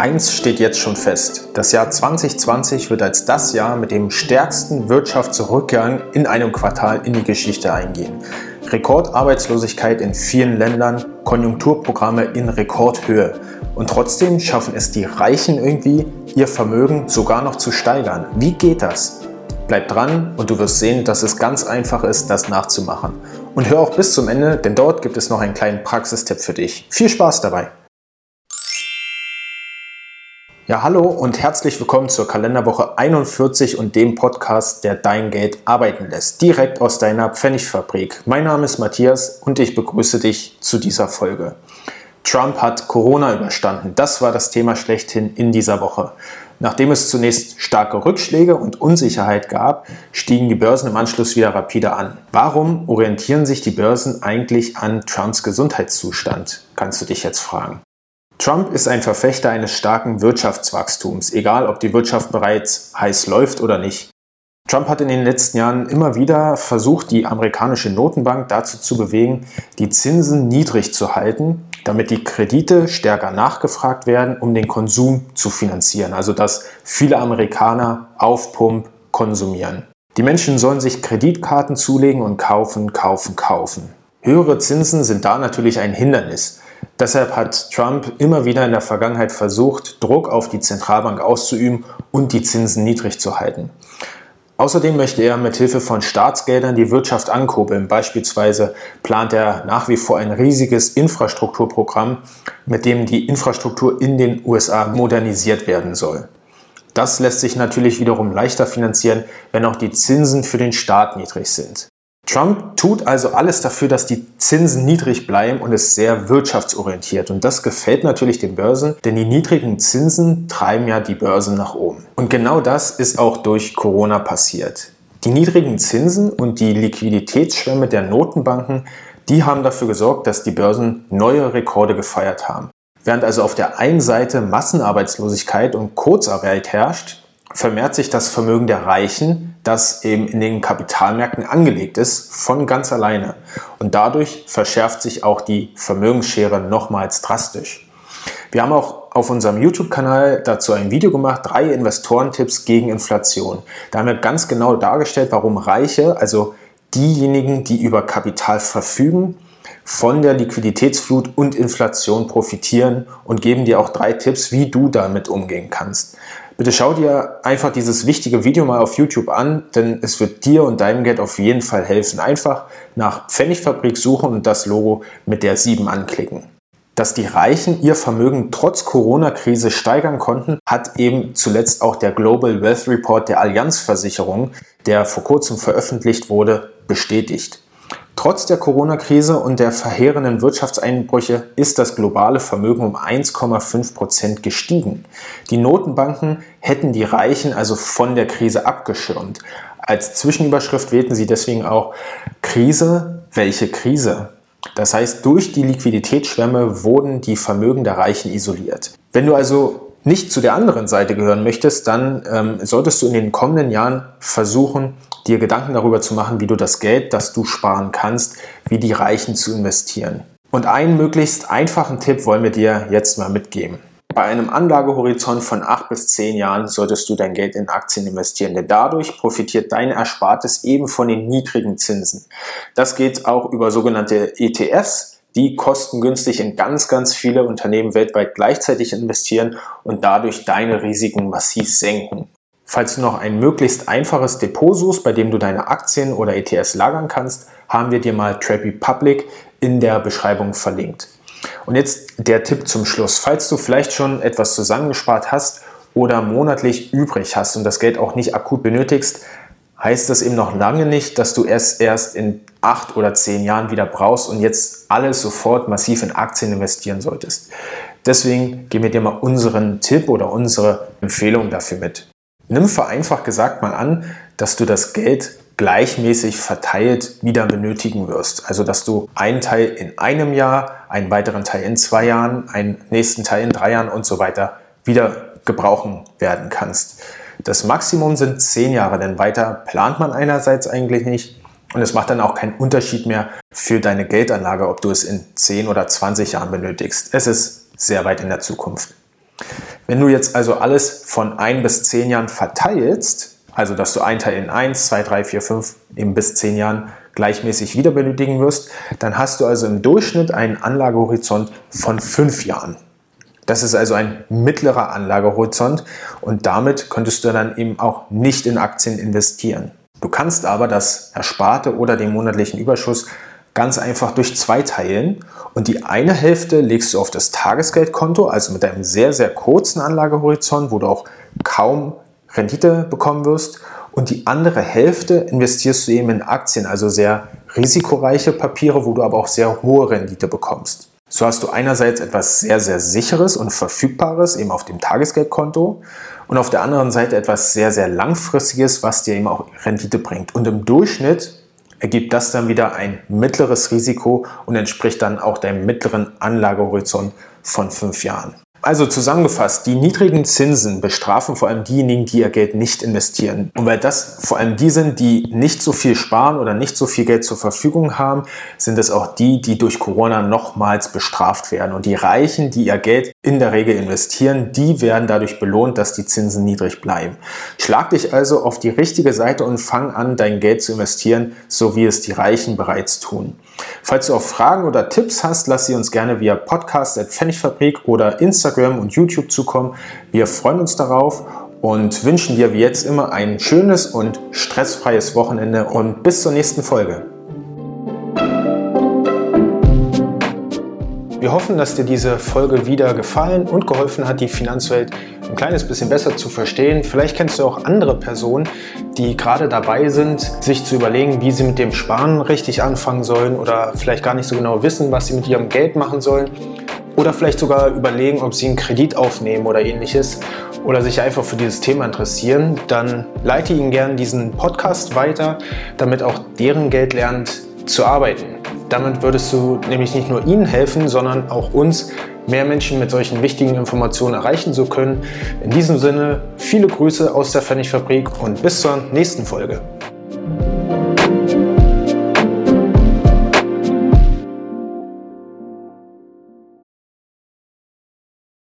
Eins steht jetzt schon fest. Das Jahr 2020 wird als das Jahr mit dem stärksten Wirtschaftsrückgang in einem Quartal in die Geschichte eingehen. Rekordarbeitslosigkeit in vielen Ländern, Konjunkturprogramme in Rekordhöhe. Und trotzdem schaffen es die Reichen irgendwie, ihr Vermögen sogar noch zu steigern. Wie geht das? Bleib dran und du wirst sehen, dass es ganz einfach ist, das nachzumachen. Und hör auch bis zum Ende, denn dort gibt es noch einen kleinen Praxistipp für dich. Viel Spaß dabei! Ja, hallo und herzlich willkommen zur Kalenderwoche 41 und dem Podcast, der dein Geld arbeiten lässt, direkt aus deiner Pfennigfabrik. Mein Name ist Matthias und ich begrüße dich zu dieser Folge. Trump hat Corona überstanden. Das war das Thema schlechthin in dieser Woche. Nachdem es zunächst starke Rückschläge und Unsicherheit gab, stiegen die Börsen im Anschluss wieder rapide an. Warum orientieren sich die Börsen eigentlich an Trumps Gesundheitszustand? Kannst du dich jetzt fragen. Trump ist ein Verfechter eines starken Wirtschaftswachstums, egal ob die Wirtschaft bereits heiß läuft oder nicht. Trump hat in den letzten Jahren immer wieder versucht, die amerikanische Notenbank dazu zu bewegen, die Zinsen niedrig zu halten, damit die Kredite stärker nachgefragt werden, um den Konsum zu finanzieren, also dass viele Amerikaner auf Pump konsumieren. Die Menschen sollen sich Kreditkarten zulegen und kaufen, kaufen, kaufen. Höhere Zinsen sind da natürlich ein Hindernis. Deshalb hat Trump immer wieder in der Vergangenheit versucht, Druck auf die Zentralbank auszuüben und die Zinsen niedrig zu halten. Außerdem möchte er mit Hilfe von Staatsgeldern die Wirtschaft ankurbeln. Beispielsweise plant er nach wie vor ein riesiges Infrastrukturprogramm, mit dem die Infrastruktur in den USA modernisiert werden soll. Das lässt sich natürlich wiederum leichter finanzieren, wenn auch die Zinsen für den Staat niedrig sind. Trump tut also alles dafür, dass die Zinsen niedrig bleiben und ist sehr wirtschaftsorientiert. Und das gefällt natürlich den Börsen, denn die niedrigen Zinsen treiben ja die Börsen nach oben. Und genau das ist auch durch Corona passiert. Die niedrigen Zinsen und die Liquiditätsschwemme der Notenbanken, die haben dafür gesorgt, dass die Börsen neue Rekorde gefeiert haben. Während also auf der einen Seite Massenarbeitslosigkeit und Kurzarbeit herrscht, vermehrt sich das Vermögen der Reichen das eben in den Kapitalmärkten angelegt ist, von ganz alleine. Und dadurch verschärft sich auch die Vermögensschere nochmals drastisch. Wir haben auch auf unserem YouTube-Kanal dazu ein Video gemacht, drei Investorentipps gegen Inflation. Da haben wir ganz genau dargestellt, warum Reiche, also diejenigen, die über Kapital verfügen, von der Liquiditätsflut und Inflation profitieren und geben dir auch drei Tipps, wie du damit umgehen kannst. Bitte schau dir einfach dieses wichtige Video mal auf YouTube an, denn es wird dir und deinem Geld auf jeden Fall helfen. Einfach nach Pfennigfabrik suchen und das Logo mit der 7 anklicken. Dass die Reichen ihr Vermögen trotz Corona-Krise steigern konnten, hat eben zuletzt auch der Global Wealth Report der Allianzversicherung, der vor kurzem veröffentlicht wurde, bestätigt. Trotz der Corona-Krise und der verheerenden Wirtschaftseinbrüche ist das globale Vermögen um 1,5 Prozent gestiegen. Die Notenbanken hätten die Reichen also von der Krise abgeschirmt. Als Zwischenüberschrift wählten sie deswegen auch Krise, welche Krise? Das heißt, durch die Liquiditätsschwemme wurden die Vermögen der Reichen isoliert. Wenn du also nicht zu der anderen Seite gehören möchtest, dann ähm, solltest du in den kommenden Jahren versuchen, dir Gedanken darüber zu machen, wie du das Geld, das du sparen kannst, wie die Reichen zu investieren. Und einen möglichst einfachen Tipp wollen wir dir jetzt mal mitgeben. Bei einem Anlagehorizont von acht bis zehn Jahren solltest du dein Geld in Aktien investieren, denn dadurch profitiert dein Erspartes eben von den niedrigen Zinsen. Das geht auch über sogenannte ETFs, die kostengünstig in ganz, ganz viele Unternehmen weltweit gleichzeitig investieren und dadurch deine Risiken massiv senken. Falls du noch ein möglichst einfaches Depot suchst, bei dem du deine Aktien oder ETFs lagern kannst, haben wir dir mal Trade Public in der Beschreibung verlinkt. Und jetzt der Tipp zum Schluss. Falls du vielleicht schon etwas zusammengespart hast oder monatlich übrig hast und das Geld auch nicht akut benötigst, heißt das eben noch lange nicht, dass du es erst in acht oder zehn Jahren wieder brauchst und jetzt alles sofort massiv in Aktien investieren solltest. Deswegen geben wir dir mal unseren Tipp oder unsere Empfehlung dafür mit. Nimm vereinfacht gesagt mal an, dass du das Geld gleichmäßig verteilt wieder benötigen wirst. Also dass du einen Teil in einem Jahr, einen weiteren Teil in zwei Jahren, einen nächsten Teil in drei Jahren und so weiter wieder gebrauchen werden kannst. Das Maximum sind zehn Jahre, denn weiter plant man einerseits eigentlich nicht Und es macht dann auch keinen Unterschied mehr für deine Geldanlage, ob du es in 10 oder 20 Jahren benötigst. Es ist sehr weit in der Zukunft. Wenn du jetzt also alles von 1 bis 10 Jahren verteilst, also dass du ein Teil in 1, 2, 3, 4, 5, eben bis 10 Jahren gleichmäßig wieder benötigen wirst, dann hast du also im Durchschnitt einen Anlagehorizont von 5 Jahren. Das ist also ein mittlerer Anlagehorizont und damit könntest du dann eben auch nicht in Aktien investieren. Du kannst aber das Ersparte oder den monatlichen Überschuss ganz einfach durch zwei teilen und die eine Hälfte legst du auf das Tagesgeldkonto, also mit einem sehr, sehr kurzen Anlagehorizont, wo du auch kaum Rendite bekommen wirst und die andere Hälfte investierst du eben in Aktien, also sehr risikoreiche Papiere, wo du aber auch sehr hohe Rendite bekommst. So hast du einerseits etwas sehr, sehr sicheres und verfügbares eben auf dem Tagesgeldkonto und auf der anderen Seite etwas sehr, sehr langfristiges, was dir eben auch Rendite bringt. Und im Durchschnitt ergibt das dann wieder ein mittleres Risiko und entspricht dann auch deinem mittleren Anlagehorizont von fünf Jahren. Also zusammengefasst, die niedrigen Zinsen bestrafen vor allem diejenigen, die ihr Geld nicht investieren. Und weil das vor allem die sind, die nicht so viel sparen oder nicht so viel Geld zur Verfügung haben, sind es auch die, die durch Corona nochmals bestraft werden. Und die Reichen, die ihr Geld in der Regel investieren, die werden dadurch belohnt, dass die Zinsen niedrig bleiben. Schlag dich also auf die richtige Seite und fang an, dein Geld zu investieren, so wie es die Reichen bereits tun. Falls du auch Fragen oder Tipps hast, lass sie uns gerne via Podcast at Pfennigfabrik oder Instagram und YouTube zukommen. Wir freuen uns darauf und wünschen dir wie jetzt immer ein schönes und stressfreies Wochenende und bis zur nächsten Folge. Wir hoffen, dass dir diese Folge wieder gefallen und geholfen hat, die Finanzwelt ein kleines bisschen besser zu verstehen. Vielleicht kennst du auch andere Personen, die gerade dabei sind, sich zu überlegen, wie sie mit dem Sparen richtig anfangen sollen oder vielleicht gar nicht so genau wissen, was sie mit ihrem Geld machen sollen. Oder vielleicht sogar überlegen, ob sie einen Kredit aufnehmen oder ähnliches oder sich einfach für dieses Thema interessieren, dann leite ihnen gerne diesen Podcast weiter, damit auch deren Geld lernt zu arbeiten. Damit würdest du nämlich nicht nur ihnen helfen, sondern auch uns, mehr Menschen mit solchen wichtigen Informationen erreichen zu können. In diesem Sinne, viele Grüße aus der Pfennigfabrik und bis zur nächsten Folge.